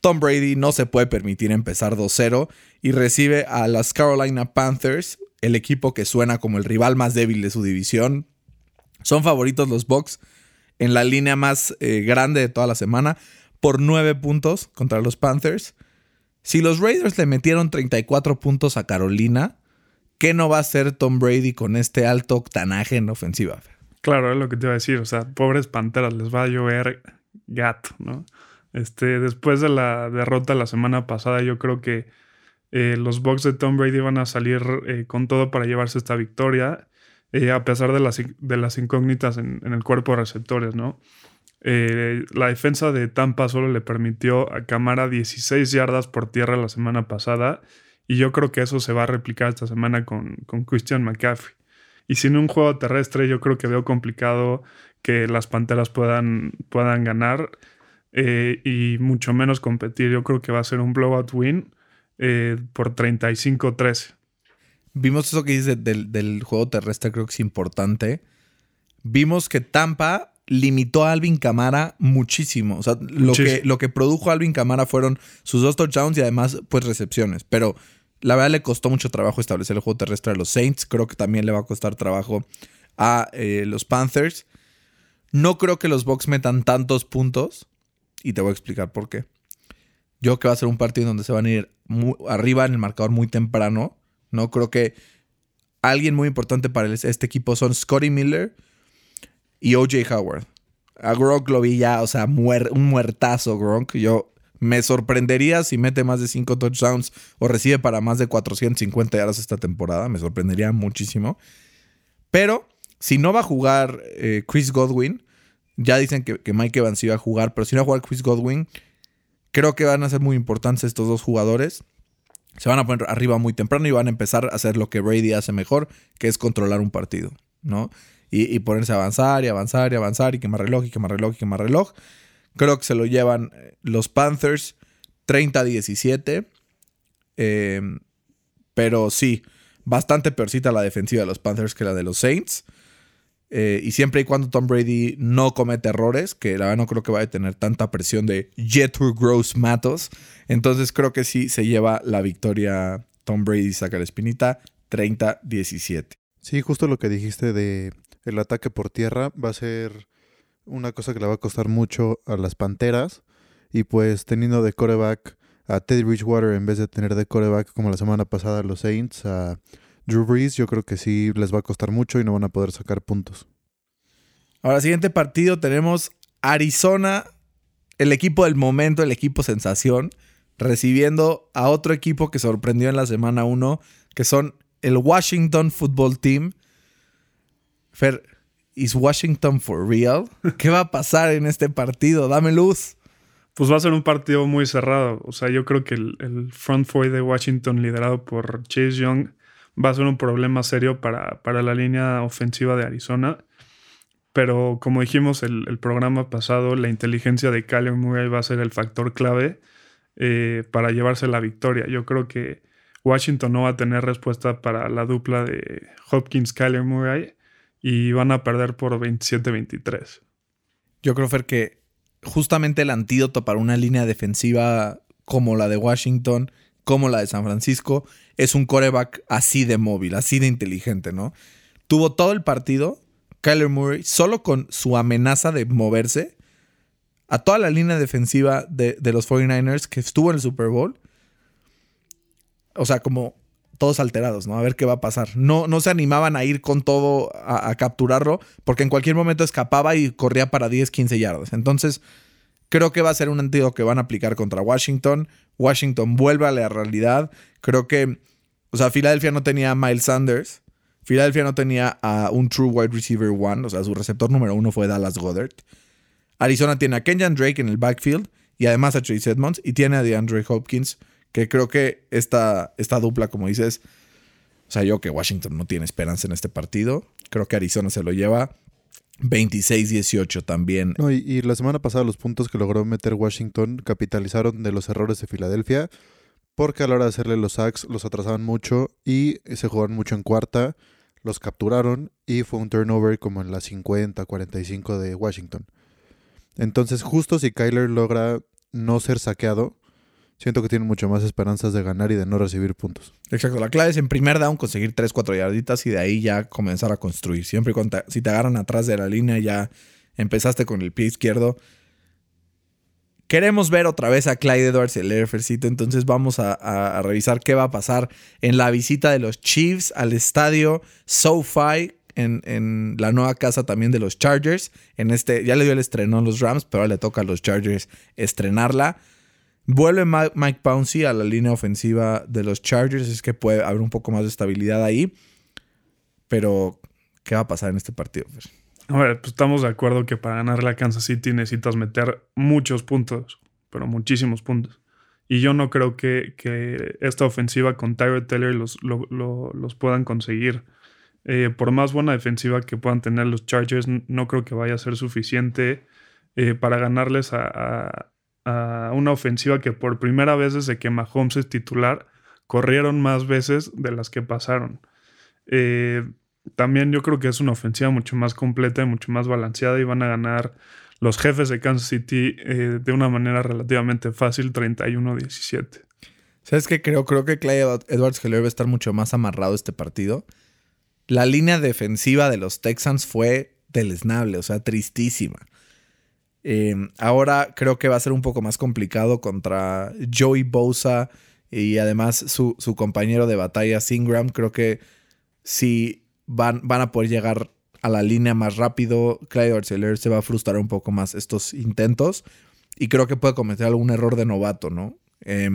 C: Tom Brady no se puede permitir empezar 2-0 y recibe a las Carolina Panthers, el equipo que suena como el rival más débil de su división. Son favoritos los Bucks en la línea más eh, grande de toda la semana por 9 puntos contra los Panthers. Si los Raiders le metieron 34 puntos a Carolina, ¿qué no va a hacer Tom Brady con este alto octanaje en ofensiva?
D: Claro, es lo que te iba a decir. O sea, pobres Panteras, les va a llover gato, ¿no? Este, después de la derrota la semana pasada, yo creo que eh, los Bucks de Tom Brady van a salir eh, con todo para llevarse esta victoria, eh, a pesar de las, incógnitas en, el cuerpo de receptores, ¿no? La defensa de Tampa solo le permitió a Camara 16 yardas por tierra la semana pasada y yo creo que eso se va a replicar esta semana con, con Christian McCaffrey. Y sin un juego terrestre yo creo que veo complicado que las Panteras puedan, puedan ganar eh, y mucho menos competir. Yo creo que va a ser un blowout win eh, por 35-13.
C: Vimos eso que dices del, del juego terrestre, creo que es importante. Vimos que Tampa limitó a Alvin Camara muchísimo. O sea, lo que, lo que produjo Alvin Camara fueron sus dos touchdowns y además, pues, recepciones. Pero la verdad le costó mucho trabajo establecer el juego terrestre a los Saints. Creo que también le va a costar trabajo a eh, los Panthers. No creo que los Bucks metan tantos puntos. Y te voy a explicar por qué. Yo creo que va a ser un partido donde se van a ir arriba en el marcador muy temprano. No creo que alguien muy importante para este equipo son Scotty Miller y OJ Howard. A Gronk lo vi ya, o sea, un muertazo Gronk. Yo me sorprendería si mete más de 5 touchdowns o recibe para más de 450 yardas esta temporada. Me sorprendería muchísimo. Pero si no va a jugar eh, Chris Godwin, ya dicen que, Mike Evans iba a jugar, pero si no va a jugar Chris Godwin, creo que van a ser muy importantes estos dos jugadores. Se van a poner arriba muy temprano y van a empezar a hacer lo que Brady hace mejor, que es controlar un partido, ¿no? y, ponerse a avanzar y avanzar y avanzar y que más reloj y que más reloj y que más reloj. Creo que se lo llevan eh, los Panthers 30-17. Em, pero sí, bastante peorcita la defensiva de los Panthers que la de los Saints. Eh, y siempre y cuando Tom Brady no comete errores, que la verdad no creo que vaya a tener tanta presión de Jethro Gross Matos. Entonces creo que sí se lleva la victoria Tom Brady saca la espinita 30-17.
B: Sí, justo lo que dijiste de el ataque por tierra va a ser una cosa que le va a costar mucho a las Panteras. Y pues teniendo de coreback a Teddy Bridgewater en vez de tener de coreback como la semana pasada a los Saints, a Drew Brees, yo creo que sí les va a costar mucho y no van a poder sacar puntos.
C: Ahora, siguiente partido tenemos Arizona, el equipo del momento, el equipo sensación, recibiendo a otro equipo que sorprendió en la semana 1, que son el Washington Football Team, Fer, ¿is Washington for real? ¿Qué va a pasar en este partido? Dame luz.
D: Pues va a ser un partido muy cerrado. O sea, yo creo que el, front four de Washington, liderado por Chase Young, va a ser un problema serio para, para la línea ofensiva de Arizona. Pero como dijimos el, el programa pasado, la inteligencia de Kyler Murray va a ser el factor clave eh, para llevarse la victoria. Yo creo que Washington no va a tener respuesta para la dupla de Hopkins-Kyler Murray y van a perder por 27-23.
C: Yo creo, Fer, que justamente el antídoto para una línea defensiva como la de Washington, como la de San Francisco, es un coreback así de móvil, así de inteligente, ¿no? Tuvo todo el partido, Kyler Murray, solo con su amenaza de moverse, a toda la línea defensiva de, de los 49ers que estuvo en el Super Bowl. O sea, como todos alterados, ¿no? A ver qué va a pasar. No, no se animaban a ir con todo a, a, capturarlo, porque en cualquier momento escapaba y corría para 10, 15 yardas. Entonces, creo que va a ser un antídoto que van a aplicar contra Washington. Washington vuelve a la realidad. Creo que, o sea, Filadelfia no tenía a Miles Sanders. Filadelfia no tenía a un true wide receiver one, o sea, su receptor número uno fue Dallas Goddard. Arizona tiene a Kenyan Drake en el backfield y además a Chase Edmonds y tiene a DeAndre Hopkins que creo que esta, esta dupla, como dices, o sea, yo que Washington no tiene esperanza en este partido. Creo que Arizona se lo lleva 26-18 también.
B: No, y, y, la semana pasada los puntos que logró meter Washington capitalizaron de los errores de Filadelfia, porque a la hora de hacerle los sacks los atrasaban mucho y se jugaron mucho en cuarta, los capturaron y fue un turnover como en la 50-45 de Washington. Entonces, justo si Kyler logra no ser saqueado, siento que tiene mucho más esperanzas de ganar y de no recibir puntos.
C: Exacto, la clave es en primer down conseguir 3, 4 yarditas y de ahí ya comenzar a construir. Siempre cuando te, si te agarran atrás de la línea ya empezaste con el pie izquierdo. Queremos ver otra vez a Clyde Edwards el Airfercito, entonces vamos a, revisar qué va a pasar en la visita de los Chiefs al estadio SoFi en, en, la nueva casa también de los Chargers. En este, ya le dio el estreno a los Rams, pero ahora le toca a los Chargers estrenarla. Vuelve Mike Pouncey a la línea ofensiva de los Chargers, es que puede haber un poco más de estabilidad ahí. Pero, ¿qué va a pasar en este partido?
D: A ver, pues estamos de acuerdo que para ganarle a Kansas City necesitas meter muchos puntos, pero muchísimos puntos. Y yo no creo que, que esta ofensiva con Tyrod Taylor los, lo, lo, los puedan conseguir. Eh, por más buena defensiva que puedan tener los Chargers, no creo que vaya a ser suficiente eh, para ganarles a, a, una ofensiva que por primera vez desde que Mahomes es titular, corrieron más veces de las que pasaron. Eh, también yo creo que es una ofensiva mucho más completa y mucho más balanceada y van a ganar los jefes de Kansas City eh, de una manera relativamente fácil, 31-17.
C: ¿Sabes qué creo? Creo que Clyde Edwards Heller va a estar mucho más amarrado este partido. La línea defensiva de los Texans fue deleznable, o sea, tristísima. Eh, ahora creo que va a ser un poco más complicado contra Joey Bosa y además su, su compañero de batalla, Singram. Creo que si van, van a poder llegar a la línea más rápido, Clyde Arcelor se va a frustrar un poco más estos intentos y creo que puede cometer algún error de novato, ¿no? Eh,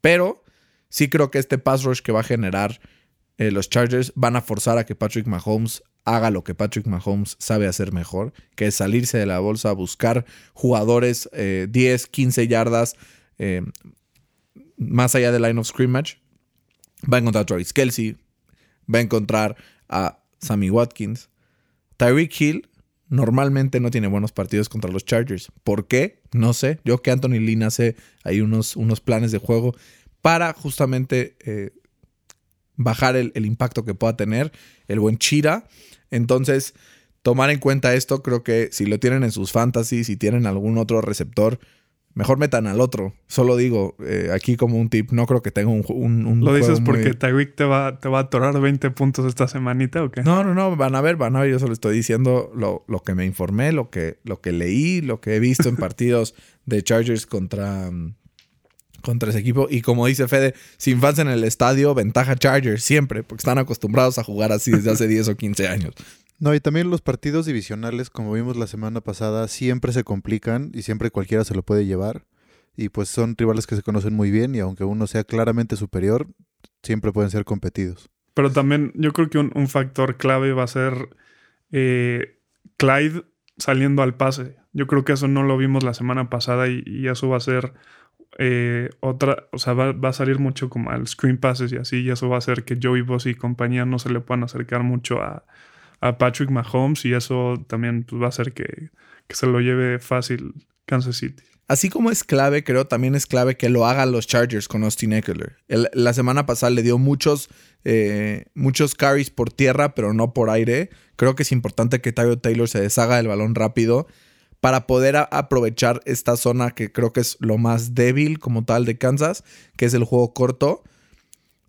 C: pero sí creo que este pass rush que va a generar eh, los Chargers van a forzar a que Patrick Mahomes haga lo que Patrick Mahomes sabe hacer mejor, que es salirse de la bolsa, buscar jugadores eh, 10, 15 yardas eh, más allá del line of scrimmage. Va a encontrar a Travis Kelsey, va a encontrar a Sammy Watkins. Tyreek Hill normalmente no tiene buenos partidos contra los Chargers. ¿Por qué? No sé. Yo que Anthony Lynn hace ahí unos, unos planes de juego para justamente eh, bajar el, el, impacto que pueda tener el buen Chira. Entonces, tomar en cuenta esto, creo que si lo tienen en sus fantasies, si tienen algún otro receptor, mejor metan al otro. Solo digo, eh, aquí como un tip, no creo que tenga un, un, un
D: ¿Lo dices porque muy... Tyreek te va, te va a atorar 20 puntos esta semanita o qué?
C: No, no, no, van a ver, van a ver, yo solo estoy diciendo lo, lo que me informé, lo que, lo que leí, lo que he visto en partidos de Chargers contra, contra ese equipo. Y como dice Fede, sin fans en el estadio, ventaja Chargers siempre, porque están acostumbrados a jugar así desde hace 10 o 15 años.
B: No, y también los partidos divisionales, como vimos la semana pasada, siempre se complican y siempre cualquiera se lo puede llevar. Y pues son rivales que se conocen muy bien y aunque uno sea claramente superior, siempre pueden ser competidos.
D: Pero también yo creo que un, un factor clave va a ser eh, Clyde saliendo al pase. Yo creo que eso no lo vimos la semana pasada y, y eso va a ser eh, otra, o sea, va, va, a salir mucho como al screen passes y así, y eso va a hacer que Joey Boss y compañía no se le puedan acercar mucho a, a Patrick Mahomes y eso también pues, va a hacer que, que, se lo lleve fácil Kansas City.
C: Así como es clave, creo también es clave que lo hagan los Chargers con Austin Eckler. La semana pasada le dio muchos, eh, muchos carries por tierra, pero no por aire. Creo que es importante que Tyler Taylor se deshaga del balón rápido para poder aprovechar esta zona que creo que es lo más débil como tal de Kansas, que es el juego corto.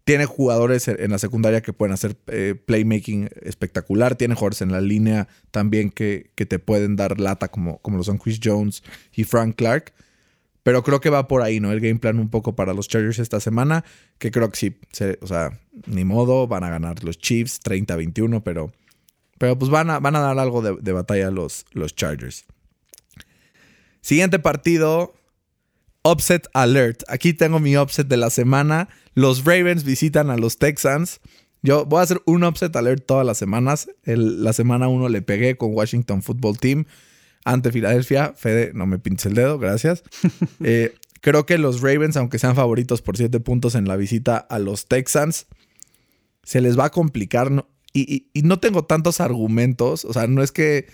C: Tiene jugadores en la secundaria que pueden hacer eh, playmaking espectacular. Tiene jugadores en la línea también que, te pueden dar lata, como, como lo son Chris Jones y Frank Clark. Pero creo que va por ahí, ¿no? El game plan un poco para los Chargers esta semana. Que creo que sí, o sea, ni modo, van a ganar los Chiefs 30-21, pero, pero pues van a, van a dar algo de, de batalla los, los Chargers. Siguiente partido, Upset Alert. Aquí tengo mi upset de la semana. Los Ravens visitan a los Texans. Yo voy a hacer un upset alert todas las semanas. la semana 1 le pegué con Washington Football Team ante Filadelfia. Fede, no me pinches el dedo, gracias. Eh, creo que los Ravens, aunque sean favoritos por 7 puntos en la visita a los Texans, se les va a complicar. y, no tengo tantos argumentos. O sea, no es que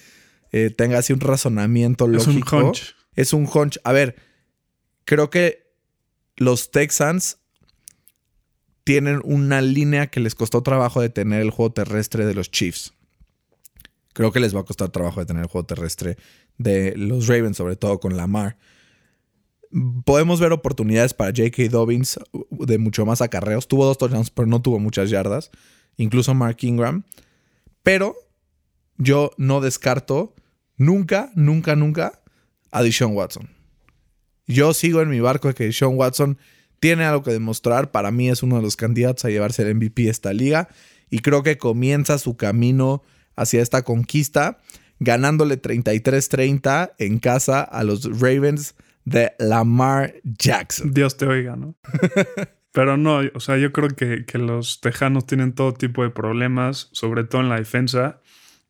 C: eh, tenga así un razonamiento lógico. Es un hunch. Es un hunch. A ver, creo que los Texans tienen una línea que les costó trabajo de tener el juego terrestre de los Chiefs. Creo que les va a costar trabajo de tener el juego terrestre de los Ravens, sobre todo con Lamar. Podemos ver oportunidades para J.K. Dobbins de mucho más acarreos. Tuvo dos touchdowns, pero no tuvo muchas yardas. Incluso Mark Ingram. Pero yo no descarto nunca, nunca, nunca a Deshaun Watson. Yo sigo en mi barco de que Deshaun Watson tiene algo que demostrar. Para mí es uno de los candidatos a llevarse el MVP de esta liga. Y creo que comienza su camino hacia esta conquista, ganándole 33-30 en casa a los Ravens de Lamar Jackson.
D: Dios te oiga, ¿no? Pero no, o sea, yo creo que, que, los Tejanos tienen todo tipo de problemas, sobre todo en la defensa.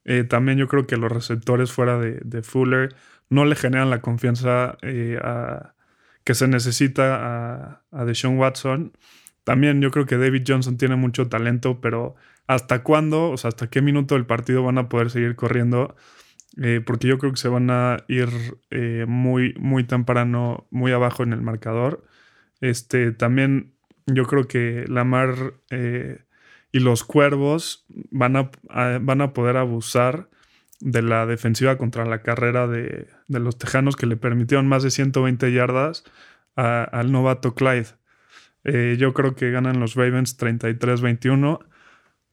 D: Eh, también yo creo que los receptores fuera de, de Fuller no le generan la confianza eh, que se necesita a, a Deshaun Watson. También yo creo que David Johnson tiene mucho talento, pero ¿hasta cuándo? O sea, ¿hasta qué minuto del partido van a poder seguir corriendo? Eh, porque yo creo que se van a ir eh, muy, muy temprano, muy abajo en el marcador. Este, también yo creo que Lamar y los Cuervos van a, van a poder abusar de la defensiva contra la carrera de, los Tejanos que le permitieron más de 120 yardas al novato Clyde. Eh, yo creo que ganan los Ravens 33-21,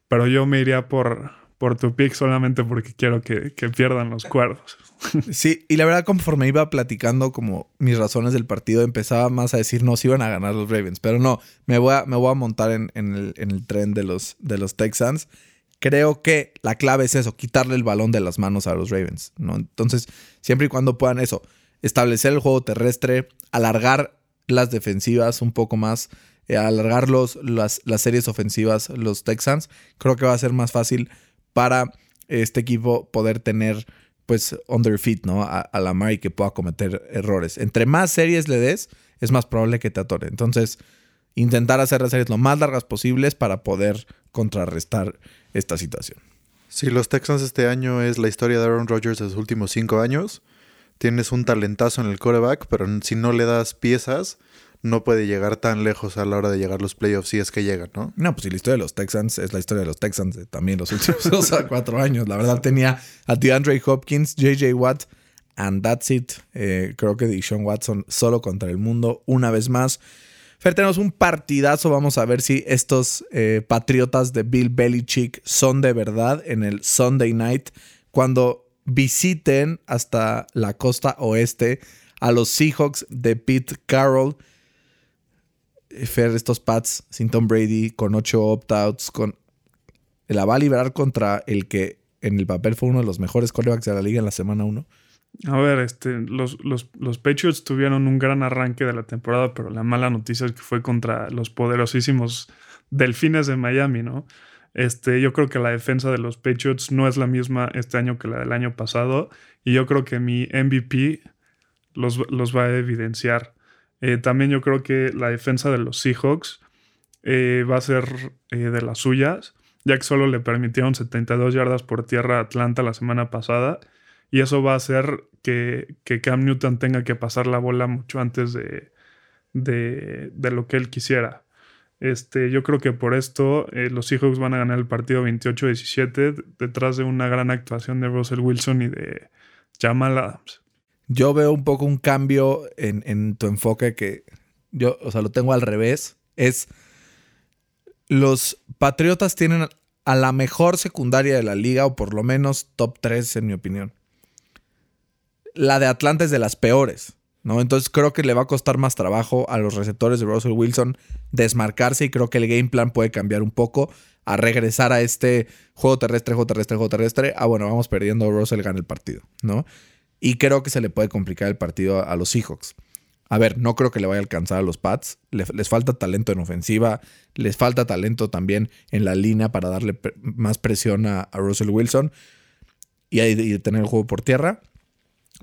D: pero yo me iría por, por tu pick solamente porque quiero que, pierdan los cuerdos.
C: Sí, y la verdad conforme iba platicando como mis razones del partido, empezaba más a decir, no, si iban a ganar los Ravens, pero no, me voy a, me voy a montar en, el, en el tren de los, de los Texans creo que la clave es eso, quitarle el balón de las manos a los Ravens, ¿no? Entonces, siempre y cuando puedan eso, establecer el juego terrestre, alargar las defensivas un poco más, eh, alargar los, las, series ofensivas, los Texans, creo que va a ser más fácil para este equipo poder tener pues under feet, ¿no? A, a Lamar y que pueda cometer errores. Entre más series le des, es más probable que te atore. Entonces, intentar hacer las series lo más largas posibles para poder contrarrestar esta situación.
B: Si los Texans este año es la historia de Aaron Rodgers de los últimos cinco años, tienes un talentazo en el coreback, pero si no le das piezas, no puede llegar tan lejos a la hora de llegar los playoffs si es que llegan, ¿no?
C: No, pues si la historia de los Texans es la historia de los Texans de también los últimos dos a cuatro años. La verdad tenía a DeAndre Hopkins, JJ Watt, and that's it. Eh, creo que Watson solo contra el mundo una vez más. Fer, tenemos un partidazo. Vamos a ver si estos eh, patriotas de Bill Belichick son de verdad en el Sunday night cuando visiten hasta la costa oeste a los Seahawks de Pete Carroll. Eh, Fer, estos Pats sin Tom Brady, con ocho opt-outs, con... la va a liberar contra el que en el papel fue uno de los mejores quarterbacks de la liga en la semana 1.
D: A ver, este, los, los, Patriots tuvieron un gran arranque de la temporada, pero la mala noticia es que fue contra los poderosísimos Delfines de Miami, ¿no? Este, yo creo que la defensa de los Patriots no es la misma este año que la del año pasado. Y yo creo que mi MVP los, los va a evidenciar. Eh, también yo creo que la defensa de los Seahawks eh, va a ser eh, de las suyas, ya que solo le permitieron 72 yardas por tierra a Atlanta la semana pasada y eso va a hacer que, Cam Newton tenga que pasar la bola mucho antes de, de, lo que él quisiera. Este, yo creo que por esto eh, los Seahawks van a ganar el partido 28-17 detrás de una gran actuación de Russell Wilson y de Jamal Adams.
C: Yo veo un poco un cambio en, en tu enfoque que yo, o sea, lo tengo al revés. Es los Patriotas tienen a la mejor secundaria de la liga, o por lo menos top 3, en mi opinión. La de Atlanta es de las peores, ¿no? Entonces creo que le va a costar más trabajo a los receptores de Russell Wilson desmarcarse y creo que el game plan puede cambiar un poco a regresar a este juego terrestre, juego terrestre, juego terrestre. Ah, bueno, vamos perdiendo, Russell gana el partido, ¿no? Y creo que se le puede complicar el partido a los Seahawks. A ver, no creo que le vaya a alcanzar a los Pats. les falta talento en ofensiva. Les falta talento también en la línea para darle más presión a, Russell Wilson y, y, tener el juego por tierra.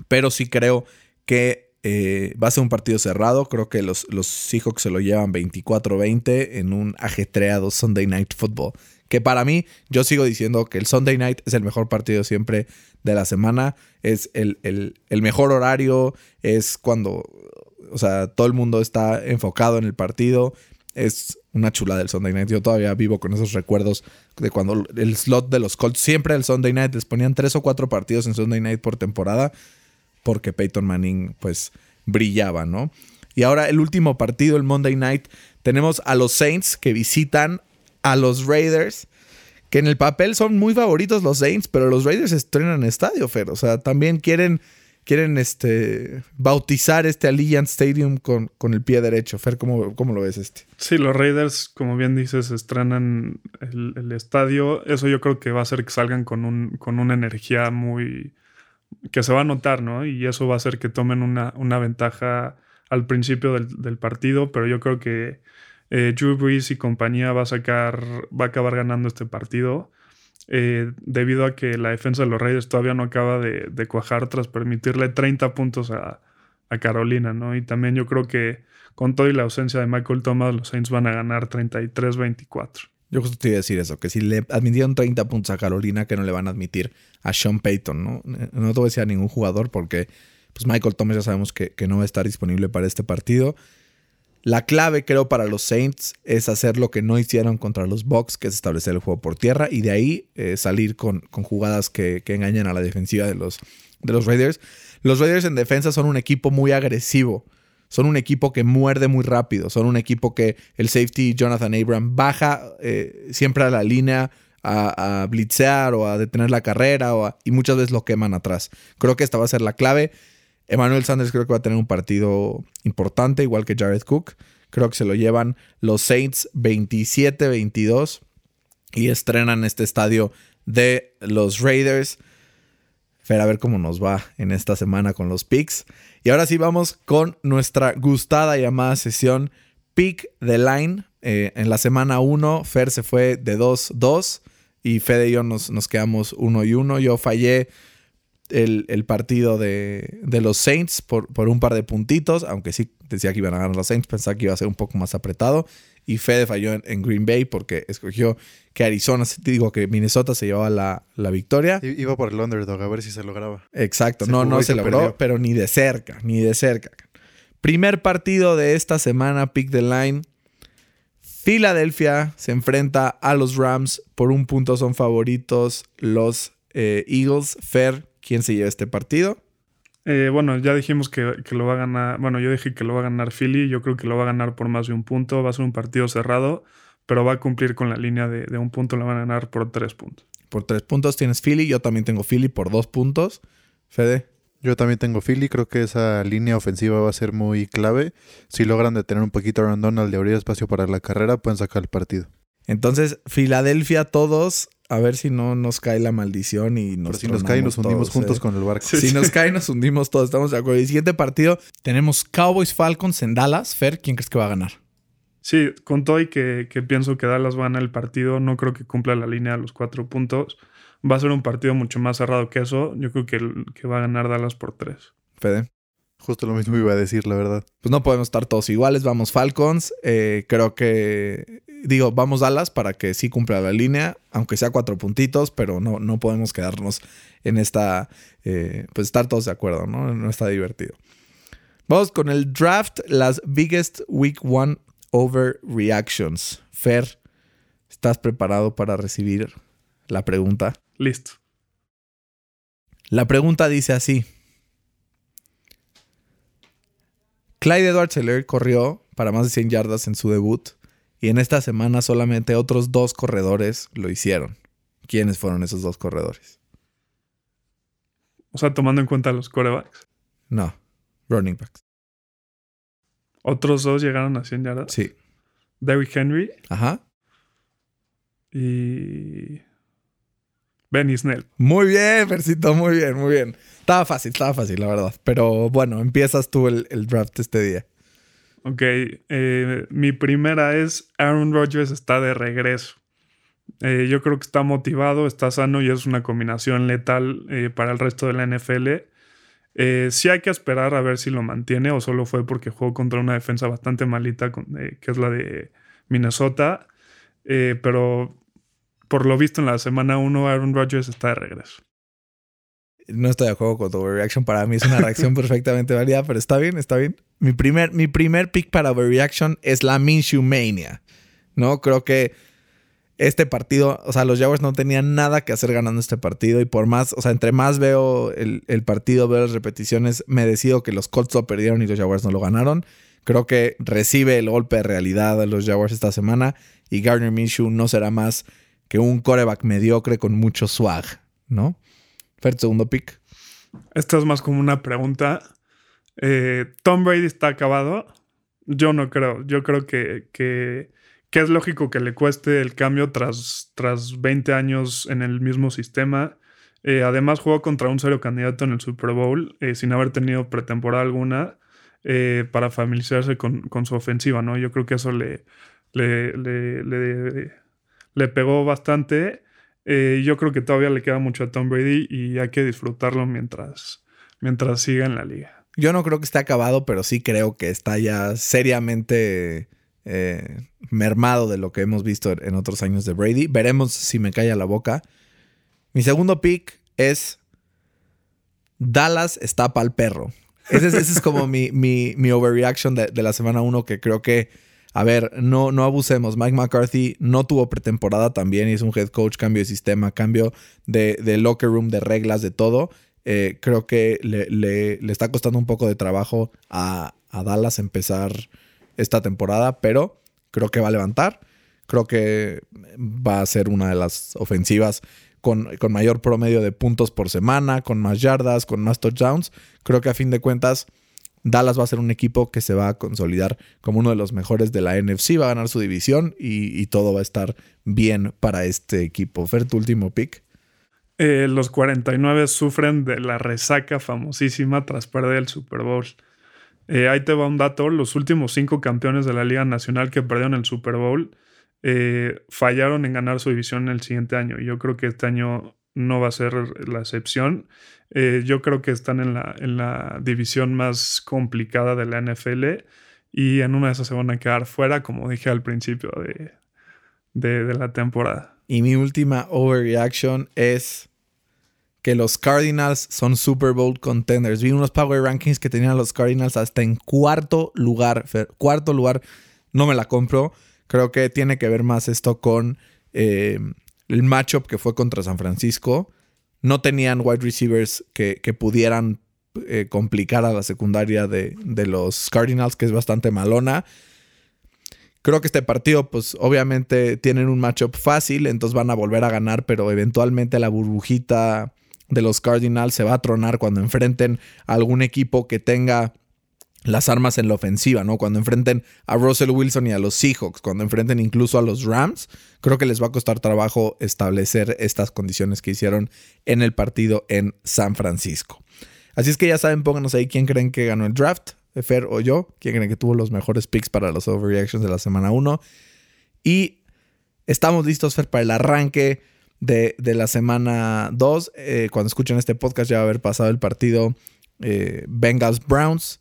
C: Pero sí creo que eh, va a ser un partido cerrado. Creo que los, los Seahawks se lo llevan 24-20 en un ajetreado Sunday Night Football. Que para mí, yo sigo diciendo que el Sunday Night es el mejor partido siempre de la semana. Es el, el mejor horario. Es cuando o sea, todo el mundo está enfocado en el partido. Es una chula del Sunday Night. Yo todavía vivo con esos recuerdos de cuando el slot de los Colts, siempre el Sunday Night, les ponían tres o cuatro partidos en Sunday Night por temporada, porque Peyton Manning, pues, brillaba, ¿no? Y ahora el último partido, el Monday Night, tenemos a los Saints que visitan a los Raiders, que en el papel son muy favoritos los Saints, pero los Raiders estrenan estadio, Fer. O sea, también quieren quieren este, bautizar este Allianz Stadium con, con el pie derecho. Fer, ¿cómo, ¿cómo, lo ves este?
D: Sí, los Raiders, como bien dices, estrenan el, estadio. Eso yo creo que va a hacer que salgan con, un, con una energía muy... que se va a notar, ¿no? Y eso va a hacer que tomen una, una ventaja al principio del, del, partido, pero yo creo que eh, Drew y compañía va a sacar, va a acabar ganando este partido. Eh, debido a que la defensa de los Raiders todavía no acaba de, cuajar tras permitirle 30 puntos a, Carolina, ¿no? Y también yo creo que con todo y la ausencia de Michael Thomas, los Saints van a ganar 33-24.
C: Yo justo te iba a decir eso, que si le admitieron 30 puntos a Carolina, que no le van a admitir a Sean Payton, ¿no? No te voy a decir a ningún jugador porque pues Michael Thomas ya sabemos que, que no va a estar disponible para este partido. La clave, creo, para los Saints es hacer lo que no hicieron contra los Bucks, que es establecer el juego por tierra y de ahí eh, salir con, con jugadas que, engañan a la defensiva de los, de los Raiders. Los Raiders en defensa son un equipo muy agresivo. Son un equipo que muerde muy rápido. Son un equipo que el safety Jonathan Abram baja eh, siempre a la línea a, blitzear o a detener la carrera y muchas veces lo queman atrás. Creo que esta va a ser la clave. Emmanuel Sanders creo que va a tener un partido importante, igual que Jared Cook. Creo que se lo llevan los Saints 27-22 y estrenan este estadio de los Raiders. A ver cómo nos va en esta semana con los picks. Y ahora sí vamos con nuestra gustada y amada sesión Pick the Line. Eh, en la semana 1, Fer se fue de 2-2 y Fede y yo nos, nos quedamos 1 y 1. Yo fallé el, partido de, los Saints por, por, un par de puntitos, aunque sí decía que iban a ganar los Saints, pensaba que iba a ser un poco más apretado. Y Fede falló en, Green Bay porque escogió que Arizona, digo que Minnesota se llevaba la, la, victoria.
B: Iba por el underdog, a ver si se lograba.
C: Exacto, no, no se, logró, pero ni de cerca, ni de cerca. Primer partido de esta semana, pick the line. Filadelfia se enfrenta a los Rams. Por un punto son favoritos los eh, Eagles. Fair, quién se lleva este partido.
D: Eh, bueno, ya dijimos que, lo va a ganar. Bueno, yo dije que lo va a ganar Philly. Yo creo que lo va a ganar por más de un punto. Va a ser un partido cerrado, pero va a cumplir con la línea de, un punto. Lo van a ganar por tres puntos.
C: Por tres puntos tienes Philly. Yo también tengo Philly por dos puntos. Fede.
B: Yo también tengo Philly. Creo que esa línea ofensiva va a ser muy clave. Si logran detener un poquito a Aaron Donald de abrir espacio para la carrera, pueden sacar el partido.
C: Entonces, Filadelfia, todos a ver si no nos cae la maldición y nos.
B: si nos cae, nos hundimos juntos ¿eh? con el barco.
C: si nos cae, nos hundimos todos. Estamos de acuerdo. Y el siguiente partido tenemos Cowboys Falcons en Dallas. Fer, ¿quién crees que va a ganar?
D: Sí, con todo y que, pienso que Dallas va a ganar el partido, no creo que cumpla la línea de los cuatro puntos. Va a ser un partido mucho más cerrado que eso. Yo creo que, que va a ganar Dallas por tres.
C: Fede.
B: Justo lo mismo iba a decir, la verdad.
C: Pues no podemos estar todos iguales. Vamos Falcons. Eh, creo que, digo, vamos Dallas para que sí cumpla la línea, aunque sea cuatro puntitos, pero no, no podemos quedarnos en esta, eh, pues estar todos de acuerdo, ¿no? No está divertido. Vamos con el draft, las biggest week one overreactions. Fer, ¿estás preparado para recibir la pregunta?
D: Listo.
C: La pregunta dice así. Clyde edwards corrió para más de 100 yardas en su debut y en esta semana solamente otros dos corredores lo hicieron. ¿Quiénes fueron esos dos corredores?
D: O sea, tomando en cuenta los corebacks.
C: No, running backs.
D: Otros dos llegaron a 100 yardas.
C: Sí.
D: Derrick Henry.
C: Ajá.
D: Y. Benny Snell.
C: Muy bien, Versito, muy bien, muy bien. Estaba fácil, estaba fácil, la verdad. Pero bueno, empiezas tú el, draft este día.
D: Ok, eh, mi primera es Aaron Rodgers está de regreso. Eh, yo creo que está motivado, está sano y es una combinación letal eh, para el resto de la NFL. sí hay que esperar a ver si lo mantiene o solo fue porque jugó contra una defensa bastante malita, que es la de Minnesota. pero por lo visto en la semana 1 Aaron Rodgers está de regreso.
C: No estoy de acuerdo con tu overreaction. Para mí es una reacción perfectamente válida, pero está bien, está bien. Mi primer, mi primer pick para overreaction es la Minshew Mania. ¿No? Creo que este partido, o sea, los Jaguars no tenían nada que hacer ganando este partido. Y por más, o sea, entre más veo el, el partido, veo las repeticiones, me decido que los Colts lo perdieron y los Jaguars no lo ganaron. Creo que recibe el golpe de realidad de los Jaguars esta semana. Y Gardner Minshew no será más que un coreback mediocre con mucho swag, ¿no? Fer, segundo pick.
D: Esta es más como una pregunta. Eh, ¿Tom Brady está acabado? Yo no creo. Yo creo que, que, es lógico que le cueste el cambio tras, tras 20 años en el mismo sistema. Eh, además, jugó contra un serio candidato en el Super Bowl eh, sin haber tenido pretemporada alguna para familiarizarse con, su ofensiva, ¿no? Yo creo que eso le, le, le le pegó bastante. Yo creo que todavía le queda mucho a Tom Brady y hay que disfrutarlo mientras, mientras siga en la liga.
C: Yo no creo que esté acabado, pero sí creo que está ya seriamente eh, mermado de lo que hemos visto en otros años de Brady. Veremos si me calla la boca. Mi segundo pick es Dallas está para el perro. Ese, es como mi, mi, overreaction de, de la semana 1 que creo que a ver, no, no abusemos. Mike McCarthy no tuvo pretemporada también y es un head coach, cambio de sistema, cambio de, locker room, de reglas, de todo. Eh, creo que le, está costando un poco de trabajo a, Dallas empezar esta temporada, pero creo que va a levantar. Creo que va a ser una de las ofensivas con, con mayor promedio de puntos por semana, con más yardas, con más touchdowns. Creo que a fin de cuentas Dallas va a ser un equipo que se va a consolidar como uno de los mejores de la NFC, va a ganar su división y, todo va a estar bien para este equipo. Fer, tu último pick.
D: Eh, los 49 sufren de la resaca famosísima tras perder el Super Bowl. Eh, ahí te va un dato, los últimos cinco campeones de la Liga Nacional que perdieron el Super Bowl eh, fallaron en ganar su división el siguiente año. Yo creo que este año no va a ser la excepción. Eh, yo creo que están en la, en la división más complicada de la NFL y en una de esas se van a quedar fuera, como dije al principio de, de, la temporada.
C: Y mi última overreaction es que los Cardinals son Super Bowl contenders. Vi unos Power Rankings que tenían los Cardinals hasta en cuarto lugar. Cuarto lugar, no me la compro. Creo que tiene que ver más esto con eh, el matchup que fue contra San Francisco. No tenían wide receivers que, pudieran eh, complicar a la secundaria de, los Cardinals, que es bastante malona. Creo que este partido, pues obviamente tienen un matchup fácil, entonces van a volver a ganar, pero eventualmente la burbujita de los Cardinals se va a tronar cuando enfrenten a algún equipo que tenga las armas en la ofensiva, ¿no? Cuando enfrenten a Russell Wilson y a los Seahawks, cuando enfrenten incluso a los Rams, creo que les va a costar trabajo establecer estas condiciones que hicieron en el partido en San Francisco. Así es que ya saben, pónganos ahí quién creen que ganó el draft, Fer o yo, quién creen que tuvo los mejores picks para los overreactions de la semana 1. Y estamos listos, Fer, para el arranque de, la semana 2. Eh, cuando escuchen este podcast ya va a haber pasado el partido eh, Bengals Browns.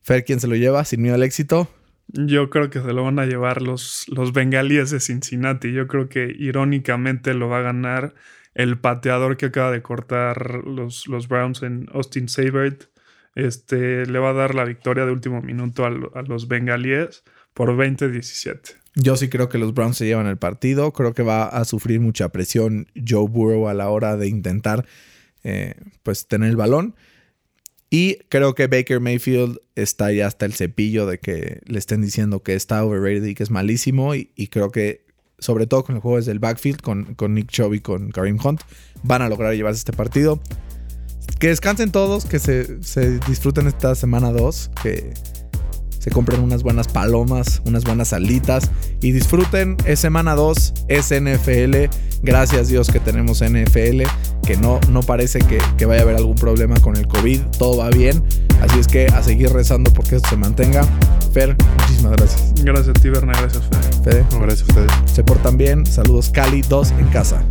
C: Fer, ¿quién se lo lleva sin miedo al éxito?
D: Yo creo que se lo van a llevar los, los bengalíes de Cincinnati. Yo creo que irónicamente lo va a ganar el pateador que acaba de cortar los, los Browns en Austin Sabert. Este, le va a dar la victoria de último minuto a, los bengalíes por 20-17.
C: Yo sí creo que los Browns se llevan el partido. Creo que va a sufrir mucha presión Joe Burrow a la hora de intentar eh, pues tener el balón. Y creo que Baker Mayfield está ya hasta el cepillo de que le estén diciendo que está overrated y que es malísimo. Y, creo que, sobre todo con el juego desde el backfield, con, Nick Chubb y con Kareem Hunt, van a lograr llevarse este partido. Que descansen todos, que se, se disfruten esta semana 2, que se compren unas buenas palomas, unas buenas alitas y disfruten. Es semana 2, es NFL. Gracias Dios que tenemos NFL, que no, no parece que, que, vaya a haber algún problema con el COVID, todo va bien. Así es que a seguir rezando porque esto se mantenga. Fer, muchísimas gracias.
D: Gracias a ti, Berna, gracias Fer.
C: Fede,
B: No, gracias a ustedes.
C: se portan bien. Saludos Cali 2 en casa.